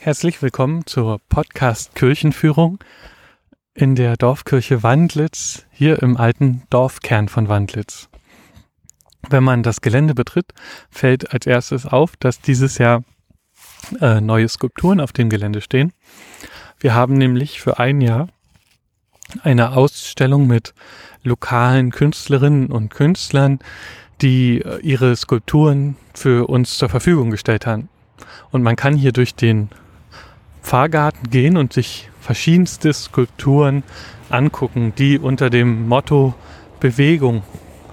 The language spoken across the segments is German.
Herzlich willkommen zur Podcast Kirchenführung in der Dorfkirche Wandlitz, hier im alten Dorfkern von Wandlitz. Wenn man das Gelände betritt, fällt als erstes auf, dass dieses Jahr äh, neue Skulpturen auf dem Gelände stehen. Wir haben nämlich für ein Jahr eine Ausstellung mit lokalen Künstlerinnen und Künstlern, die äh, ihre Skulpturen für uns zur Verfügung gestellt haben. Und man kann hier durch den Pfarrgarten gehen und sich verschiedenste Skulpturen angucken, die unter dem Motto Bewegung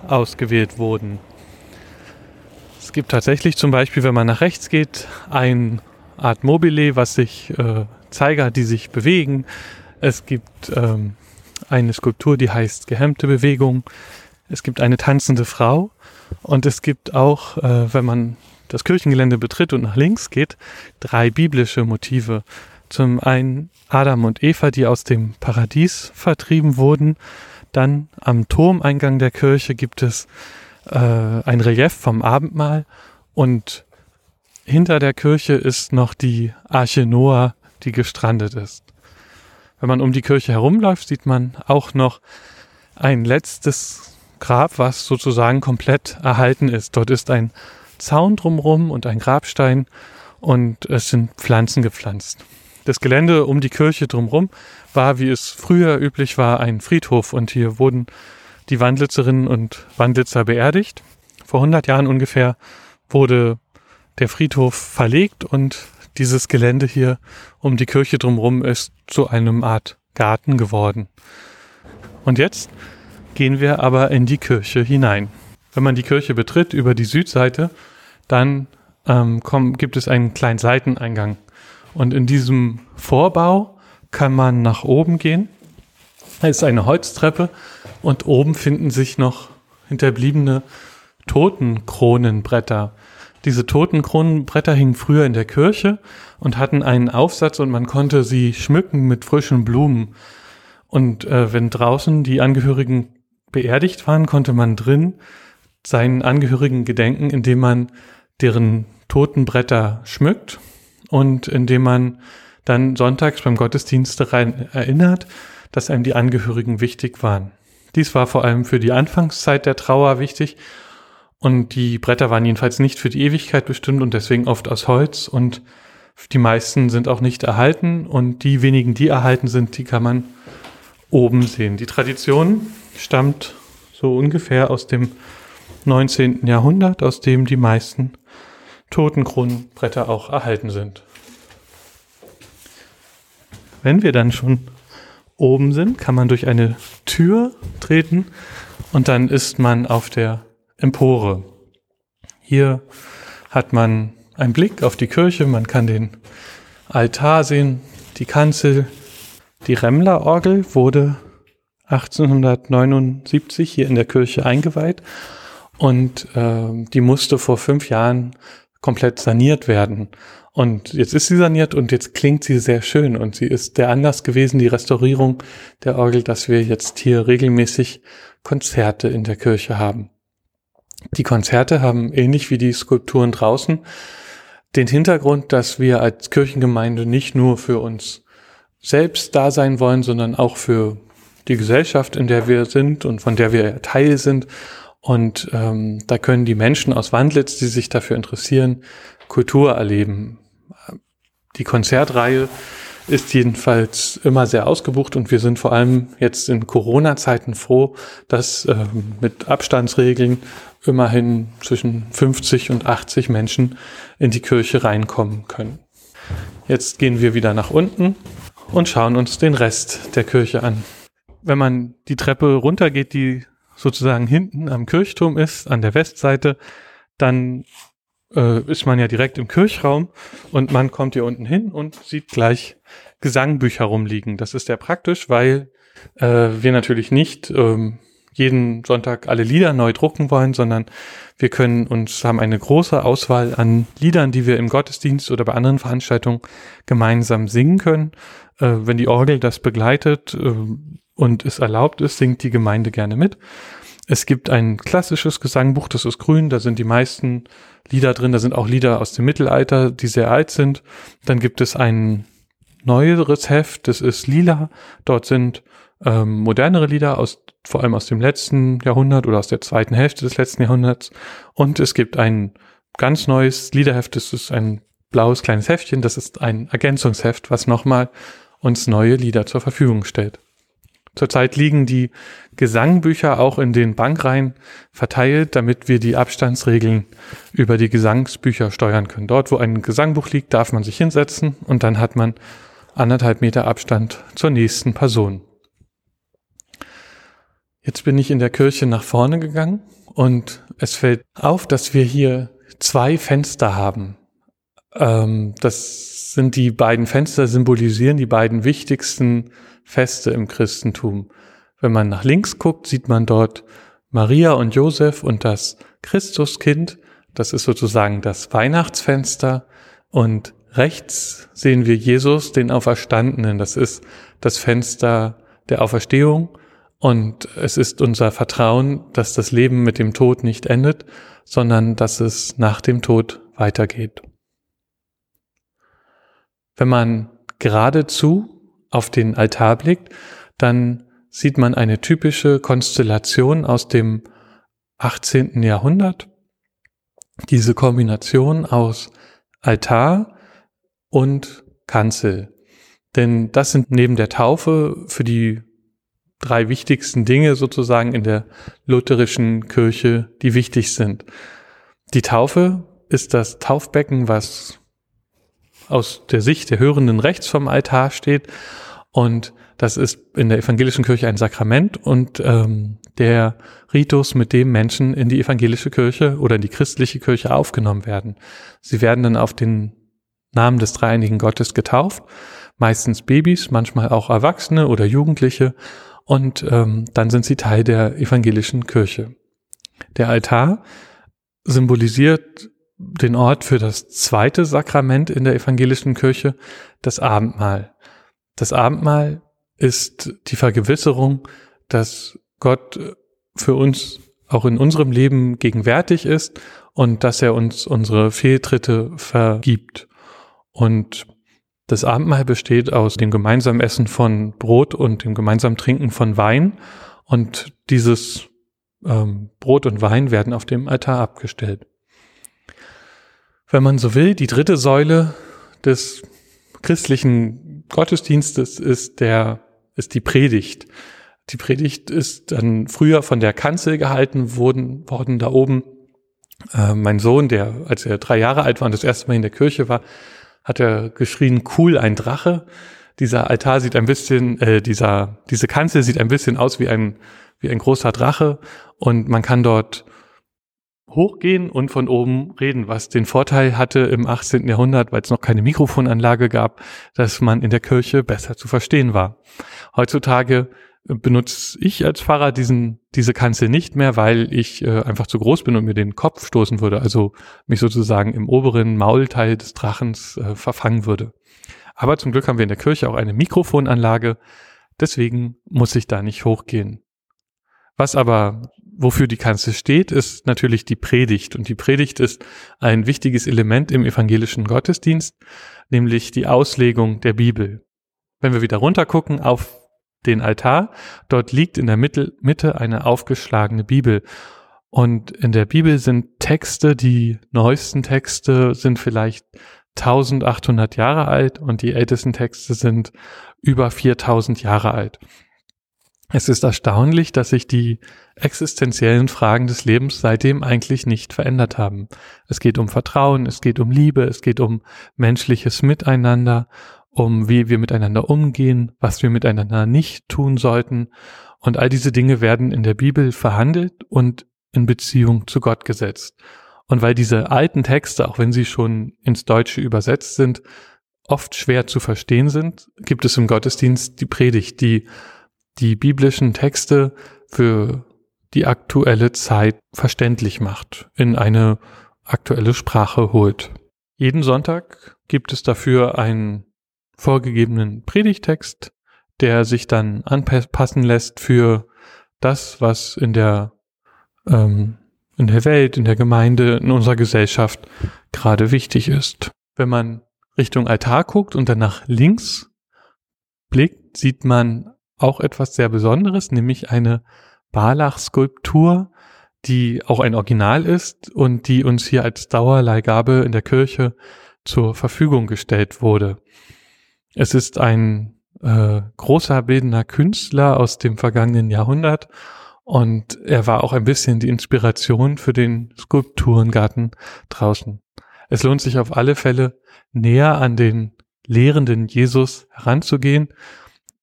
ausgewählt wurden. Es gibt tatsächlich zum Beispiel, wenn man nach rechts geht, eine Art Mobile, was sich äh, Zeiger, die sich bewegen. Es gibt ähm, eine Skulptur, die heißt Gehemmte Bewegung. Es gibt eine tanzende Frau und es gibt auch, äh, wenn man das Kirchengelände betritt und nach links geht, drei biblische Motive. Zum einen Adam und Eva, die aus dem Paradies vertrieben wurden. Dann am Turmeingang der Kirche gibt es äh, ein Relief vom Abendmahl und hinter der Kirche ist noch die Arche Noah, die gestrandet ist. Wenn man um die Kirche herumläuft, sieht man auch noch ein letztes Grab, was sozusagen komplett erhalten ist. Dort ist ein Zaun drumrum und ein Grabstein und es sind Pflanzen gepflanzt. Das Gelände um die Kirche drumrum war, wie es früher üblich war, ein Friedhof und hier wurden die Wandlitzerinnen und Wandlitzer beerdigt. Vor 100 Jahren ungefähr wurde der Friedhof verlegt und dieses Gelände hier um die Kirche drumherum ist zu einem Art Garten geworden. Und jetzt gehen wir aber in die Kirche hinein. Wenn man die Kirche betritt über die Südseite, dann ähm, komm, gibt es einen kleinen Seiteneingang. Und in diesem Vorbau kann man nach oben gehen. Da ist eine Holztreppe und oben finden sich noch hinterbliebene Totenkronenbretter. Diese Totenkronenbretter hingen früher in der Kirche und hatten einen Aufsatz und man konnte sie schmücken mit frischen Blumen. Und äh, wenn draußen die Angehörigen beerdigt waren, konnte man drin seinen Angehörigen gedenken, indem man deren Totenbretter schmückt und indem man dann sonntags beim Gottesdienst daran erinnert, dass einem die Angehörigen wichtig waren. Dies war vor allem für die Anfangszeit der Trauer wichtig und die Bretter waren jedenfalls nicht für die Ewigkeit bestimmt und deswegen oft aus Holz und die meisten sind auch nicht erhalten und die wenigen, die erhalten sind, die kann man oben sehen. Die Tradition stammt so ungefähr aus dem 19. Jahrhundert, aus dem die meisten Totenkronenbretter auch erhalten sind. Wenn wir dann schon oben sind, kann man durch eine Tür treten und dann ist man auf der Empore. Hier hat man einen Blick auf die Kirche, man kann den Altar sehen, die Kanzel. Die Remmler-Orgel wurde 1879 hier in der Kirche eingeweiht und äh, die musste vor fünf Jahren komplett saniert werden. Und jetzt ist sie saniert und jetzt klingt sie sehr schön und sie ist der Anlass gewesen, die Restaurierung der Orgel, dass wir jetzt hier regelmäßig Konzerte in der Kirche haben. Die Konzerte haben ähnlich wie die Skulpturen draußen den Hintergrund, dass wir als Kirchengemeinde nicht nur für uns selbst da sein wollen, sondern auch für die Gesellschaft, in der wir sind und von der wir Teil sind und ähm, da können die Menschen aus Wandlitz, die sich dafür interessieren, Kultur erleben. Die Konzertreihe ist jedenfalls immer sehr ausgebucht und wir sind vor allem jetzt in Corona-Zeiten froh, dass äh, mit Abstandsregeln immerhin zwischen 50 und 80 Menschen in die Kirche reinkommen können. Jetzt gehen wir wieder nach unten und schauen uns den Rest der Kirche an. Wenn man die Treppe runtergeht, die sozusagen hinten am Kirchturm ist, an der Westseite, dann äh, ist man ja direkt im Kirchraum und man kommt hier unten hin und sieht gleich Gesangbücher rumliegen. Das ist sehr praktisch, weil äh, wir natürlich nicht ähm, jeden Sonntag alle Lieder neu drucken wollen, sondern wir können uns haben eine große Auswahl an Liedern, die wir im Gottesdienst oder bei anderen Veranstaltungen gemeinsam singen können. Äh, wenn die Orgel das begleitet, äh, und es erlaubt ist, singt die Gemeinde gerne mit. Es gibt ein klassisches Gesangbuch, das ist grün, da sind die meisten Lieder drin, da sind auch Lieder aus dem Mittelalter, die sehr alt sind. Dann gibt es ein neueres Heft, das ist lila. Dort sind ähm, modernere Lieder aus vor allem aus dem letzten Jahrhundert oder aus der zweiten Hälfte des letzten Jahrhunderts. Und es gibt ein ganz neues Liederheft, das ist ein blaues kleines Heftchen, das ist ein Ergänzungsheft, was nochmal uns neue Lieder zur Verfügung stellt. Zurzeit liegen die Gesangbücher auch in den Bankreihen verteilt, damit wir die Abstandsregeln über die Gesangsbücher steuern können. Dort, wo ein Gesangbuch liegt, darf man sich hinsetzen und dann hat man anderthalb Meter Abstand zur nächsten Person. Jetzt bin ich in der Kirche nach vorne gegangen und es fällt auf, dass wir hier zwei Fenster haben. Ähm, das sind die beiden Fenster, symbolisieren die beiden wichtigsten Feste im Christentum. Wenn man nach links guckt, sieht man dort Maria und Josef und das Christuskind. Das ist sozusagen das Weihnachtsfenster. Und rechts sehen wir Jesus, den Auferstandenen. Das ist das Fenster der Auferstehung. Und es ist unser Vertrauen, dass das Leben mit dem Tod nicht endet, sondern dass es nach dem Tod weitergeht. Wenn man geradezu auf den Altar blickt, dann sieht man eine typische Konstellation aus dem 18. Jahrhundert. Diese Kombination aus Altar und Kanzel. Denn das sind neben der Taufe für die drei wichtigsten Dinge sozusagen in der lutherischen Kirche, die wichtig sind. Die Taufe ist das Taufbecken, was aus der Sicht der Hörenden rechts vom Altar steht. Und das ist in der evangelischen Kirche ein Sakrament und ähm, der Ritus, mit dem Menschen in die evangelische Kirche oder in die christliche Kirche aufgenommen werden. Sie werden dann auf den Namen des dreieinigen Gottes getauft, meistens Babys, manchmal auch Erwachsene oder Jugendliche und ähm, dann sind sie Teil der evangelischen Kirche. Der Altar symbolisiert den Ort für das zweite Sakrament in der evangelischen Kirche, das Abendmahl. Das Abendmahl ist die Vergewisserung, dass Gott für uns auch in unserem Leben gegenwärtig ist und dass er uns unsere Fehltritte vergibt. Und das Abendmahl besteht aus dem gemeinsamen Essen von Brot und dem gemeinsamen Trinken von Wein. Und dieses ähm, Brot und Wein werden auf dem Altar abgestellt. Wenn man so will, die dritte Säule des christlichen Gottesdienstes ist der, ist die Predigt. Die Predigt ist dann früher von der Kanzel gehalten worden, worden da oben. Äh, mein Sohn, der, als er drei Jahre alt war und das erste Mal in der Kirche war, hat er geschrien, cool, ein Drache. Dieser Altar sieht ein bisschen, äh, dieser, diese Kanzel sieht ein bisschen aus wie ein, wie ein großer Drache und man kann dort hochgehen und von oben reden, was den Vorteil hatte im 18. Jahrhundert, weil es noch keine Mikrofonanlage gab, dass man in der Kirche besser zu verstehen war. Heutzutage benutze ich als Pfarrer diesen, diese Kanzel nicht mehr, weil ich äh, einfach zu groß bin und mir den Kopf stoßen würde, also mich sozusagen im oberen Maulteil des Drachens äh, verfangen würde. Aber zum Glück haben wir in der Kirche auch eine Mikrofonanlage, deswegen muss ich da nicht hochgehen. Was aber, wofür die Kanzel steht, ist natürlich die Predigt. Und die Predigt ist ein wichtiges Element im evangelischen Gottesdienst, nämlich die Auslegung der Bibel. Wenn wir wieder runtergucken auf den Altar. Dort liegt in der Mitte, eine aufgeschlagene Bibel. Und in der Bibel sind Texte, die neuesten Texte sind vielleicht 1800 Jahre alt und die ältesten Texte sind über 4000 Jahre alt. Es ist erstaunlich, dass sich die existenziellen Fragen des Lebens seitdem eigentlich nicht verändert haben. Es geht um Vertrauen, es geht um Liebe, es geht um menschliches Miteinander um wie wir miteinander umgehen, was wir miteinander nicht tun sollten. Und all diese Dinge werden in der Bibel verhandelt und in Beziehung zu Gott gesetzt. Und weil diese alten Texte, auch wenn sie schon ins Deutsche übersetzt sind, oft schwer zu verstehen sind, gibt es im Gottesdienst die Predigt, die die biblischen Texte für die aktuelle Zeit verständlich macht, in eine aktuelle Sprache holt. Jeden Sonntag gibt es dafür ein vorgegebenen Predigtext, der sich dann anpassen lässt für das, was in der ähm, in der Welt, in der Gemeinde, in unserer Gesellschaft gerade wichtig ist. Wenn man Richtung Altar guckt und dann nach links blickt, sieht man auch etwas sehr Besonderes, nämlich eine Barlach-Skulptur, die auch ein Original ist und die uns hier als Dauerleihgabe in der Kirche zur Verfügung gestellt wurde. Es ist ein äh, großer bildender Künstler aus dem vergangenen Jahrhundert und er war auch ein bisschen die Inspiration für den Skulpturengarten draußen. Es lohnt sich auf alle Fälle näher an den lehrenden Jesus heranzugehen,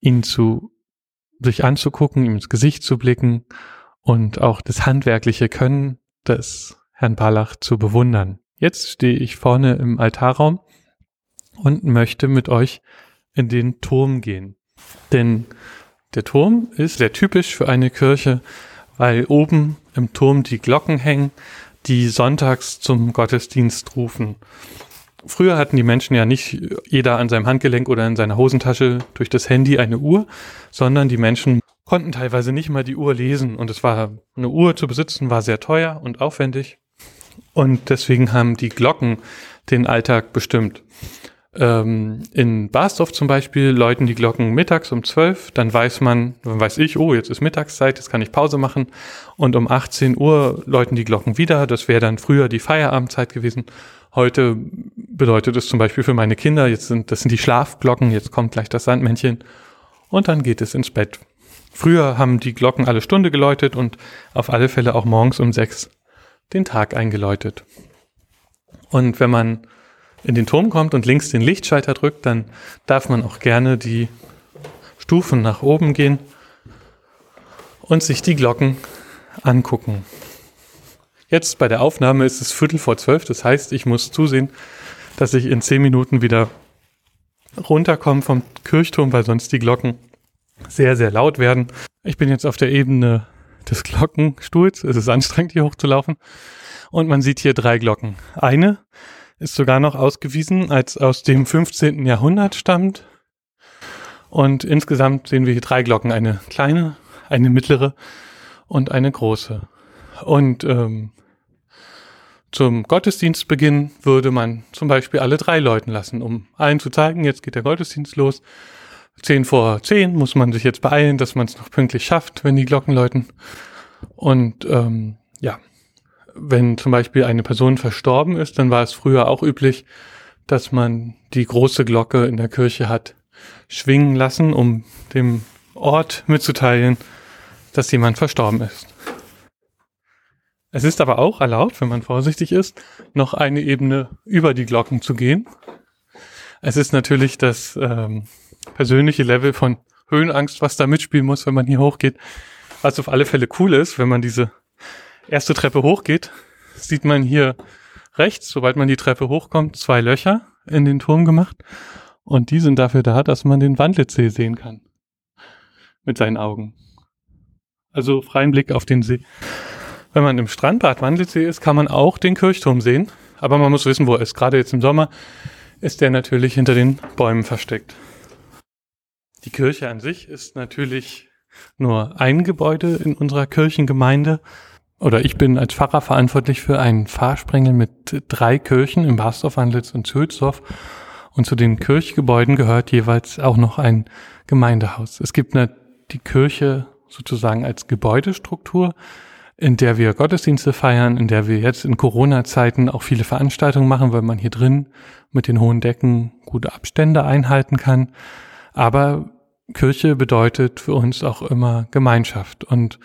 ihn zu sich anzugucken, ihm ins Gesicht zu blicken und auch das handwerkliche Können des Herrn Barlach zu bewundern. Jetzt stehe ich vorne im Altarraum und möchte mit euch in den Turm gehen. Denn der Turm ist sehr typisch für eine Kirche, weil oben im Turm die Glocken hängen, die sonntags zum Gottesdienst rufen. Früher hatten die Menschen ja nicht jeder an seinem Handgelenk oder in seiner Hosentasche durch das Handy eine Uhr, sondern die Menschen konnten teilweise nicht mal die Uhr lesen und es war eine Uhr zu besitzen war sehr teuer und aufwendig und deswegen haben die Glocken den Alltag bestimmt. Ähm, in Barsdorf zum Beispiel läuten die Glocken mittags um 12, dann weiß man, dann weiß ich, oh, jetzt ist Mittagszeit, jetzt kann ich Pause machen. Und um 18 Uhr läuten die Glocken wieder, das wäre dann früher die Feierabendzeit gewesen. Heute bedeutet es zum Beispiel für meine Kinder, jetzt sind, das sind die Schlafglocken, jetzt kommt gleich das Sandmännchen und dann geht es ins Bett. Früher haben die Glocken alle Stunde geläutet und auf alle Fälle auch morgens um sechs den Tag eingeläutet. Und wenn man in den Turm kommt und links den Lichtschalter drückt, dann darf man auch gerne die Stufen nach oben gehen und sich die Glocken angucken. Jetzt bei der Aufnahme ist es Viertel vor zwölf, das heißt, ich muss zusehen, dass ich in zehn Minuten wieder runterkomme vom Kirchturm, weil sonst die Glocken sehr, sehr laut werden. Ich bin jetzt auf der Ebene des Glockenstuhls. Es ist anstrengend, hier hochzulaufen. Und man sieht hier drei Glocken. Eine ist sogar noch ausgewiesen, als aus dem 15. Jahrhundert stammt. Und insgesamt sehen wir hier drei Glocken. Eine kleine, eine mittlere und eine große. Und ähm, zum Gottesdienstbeginn würde man zum Beispiel alle drei läuten lassen, um allen zu zeigen, jetzt geht der Gottesdienst los. Zehn vor zehn muss man sich jetzt beeilen, dass man es noch pünktlich schafft, wenn die Glocken läuten. Und ähm, ja, wenn zum Beispiel eine Person verstorben ist, dann war es früher auch üblich, dass man die große Glocke in der Kirche hat schwingen lassen, um dem Ort mitzuteilen, dass jemand verstorben ist. Es ist aber auch erlaubt, wenn man vorsichtig ist, noch eine Ebene über die Glocken zu gehen. Es ist natürlich das ähm, persönliche Level von Höhenangst, was da mitspielen muss, wenn man hier hochgeht. Was auf alle Fälle cool ist, wenn man diese erste Treppe hochgeht, sieht man hier rechts, sobald man die Treppe hochkommt, zwei Löcher in den Turm gemacht. Und die sind dafür da, dass man den Wandlitzsee sehen kann. Mit seinen Augen. Also freien Blick auf den See. Wenn man im Strandbad Wandlitzsee ist, kann man auch den Kirchturm sehen. Aber man muss wissen, wo er ist. Gerade jetzt im Sommer ist der natürlich hinter den Bäumen versteckt. Die Kirche an sich ist natürlich nur ein Gebäude in unserer Kirchengemeinde. Oder ich bin als Pfarrer verantwortlich für einen Pfarrsprengel mit drei Kirchen im Basdorf, Anlitz und Zülsdorf. Und zu den Kirchgebäuden gehört jeweils auch noch ein Gemeindehaus. Es gibt eine, die Kirche sozusagen als Gebäudestruktur in der wir Gottesdienste feiern, in der wir jetzt in Corona-Zeiten auch viele Veranstaltungen machen, weil man hier drin mit den hohen Decken gute Abstände einhalten kann. Aber Kirche bedeutet für uns auch immer Gemeinschaft und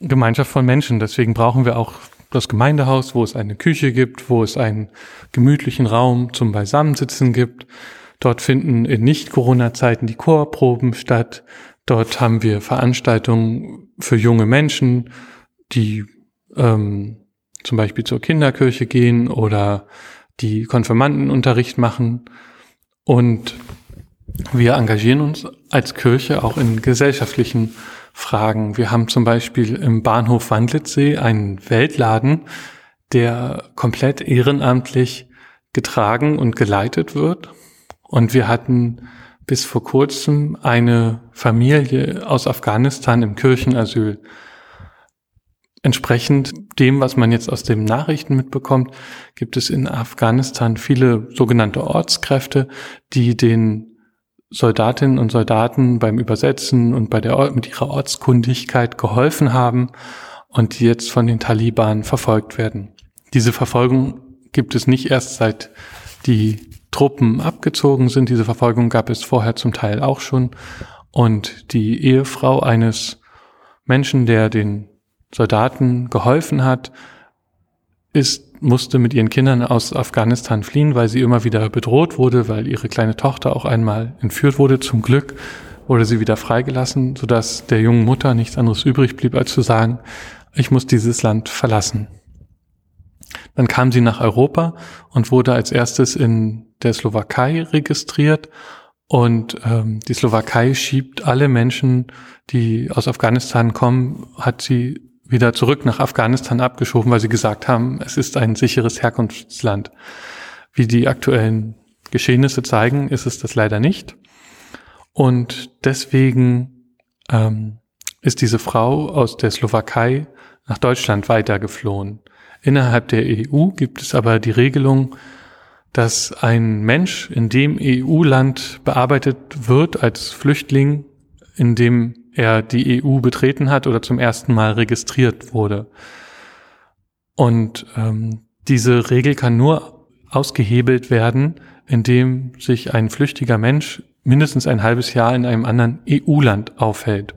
Gemeinschaft von Menschen. Deswegen brauchen wir auch das Gemeindehaus, wo es eine Küche gibt, wo es einen gemütlichen Raum zum Beisammensitzen gibt. Dort finden in Nicht-Corona-Zeiten die Chorproben statt. Dort haben wir Veranstaltungen für junge Menschen, die ähm, zum Beispiel zur Kinderkirche gehen oder die Konfirmandenunterricht machen. Und wir engagieren uns als Kirche auch in gesellschaftlichen Fragen. Wir haben zum Beispiel im Bahnhof Wandlitzsee einen Weltladen, der komplett ehrenamtlich getragen und geleitet wird. Und wir hatten bis vor kurzem eine Familie aus Afghanistan im Kirchenasyl Entsprechend dem, was man jetzt aus den Nachrichten mitbekommt, gibt es in Afghanistan viele sogenannte Ortskräfte, die den Soldatinnen und Soldaten beim Übersetzen und bei der, mit ihrer Ortskundigkeit geholfen haben und die jetzt von den Taliban verfolgt werden. Diese Verfolgung gibt es nicht erst seit die Truppen abgezogen sind. Diese Verfolgung gab es vorher zum Teil auch schon. Und die Ehefrau eines Menschen, der den Soldaten geholfen hat, ist, musste mit ihren Kindern aus Afghanistan fliehen, weil sie immer wieder bedroht wurde, weil ihre kleine Tochter auch einmal entführt wurde. Zum Glück wurde sie wieder freigelassen, sodass der jungen Mutter nichts anderes übrig blieb, als zu sagen, ich muss dieses Land verlassen. Dann kam sie nach Europa und wurde als erstes in der Slowakei registriert. Und ähm, die Slowakei schiebt alle Menschen, die aus Afghanistan kommen, hat sie wieder zurück nach Afghanistan abgeschoben, weil sie gesagt haben, es ist ein sicheres Herkunftsland. Wie die aktuellen Geschehnisse zeigen, ist es das leider nicht. Und deswegen ähm, ist diese Frau aus der Slowakei nach Deutschland weitergeflohen. Innerhalb der EU gibt es aber die Regelung, dass ein Mensch in dem EU-Land bearbeitet wird als Flüchtling, in dem er die EU betreten hat oder zum ersten Mal registriert wurde. Und ähm, diese Regel kann nur ausgehebelt werden, indem sich ein flüchtiger Mensch mindestens ein halbes Jahr in einem anderen EU-Land aufhält.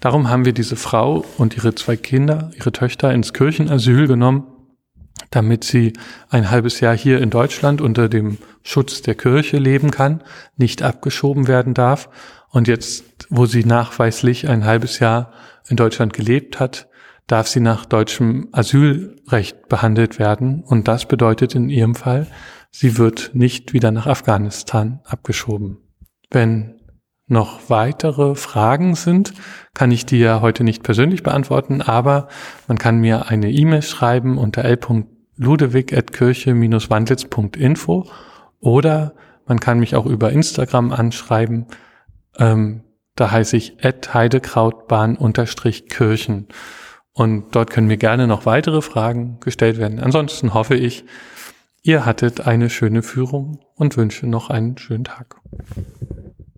Darum haben wir diese Frau und ihre zwei Kinder, ihre Töchter ins Kirchenasyl genommen, damit sie ein halbes Jahr hier in Deutschland unter dem Schutz der Kirche leben kann, nicht abgeschoben werden darf und jetzt, wo sie nachweislich ein halbes Jahr in Deutschland gelebt hat, darf sie nach deutschem Asylrecht behandelt werden. Und das bedeutet in ihrem Fall, sie wird nicht wieder nach Afghanistan abgeschoben. Wenn noch weitere Fragen sind, kann ich die ja heute nicht persönlich beantworten, aber man kann mir eine E-Mail schreiben unter l.ludewig.kirche-wandlitz.info oder man kann mich auch über Instagram anschreiben ähm, da heiße ich heidekrautbahn-kirchen. Und dort können mir gerne noch weitere Fragen gestellt werden. Ansonsten hoffe ich, ihr hattet eine schöne Führung und wünsche noch einen schönen Tag.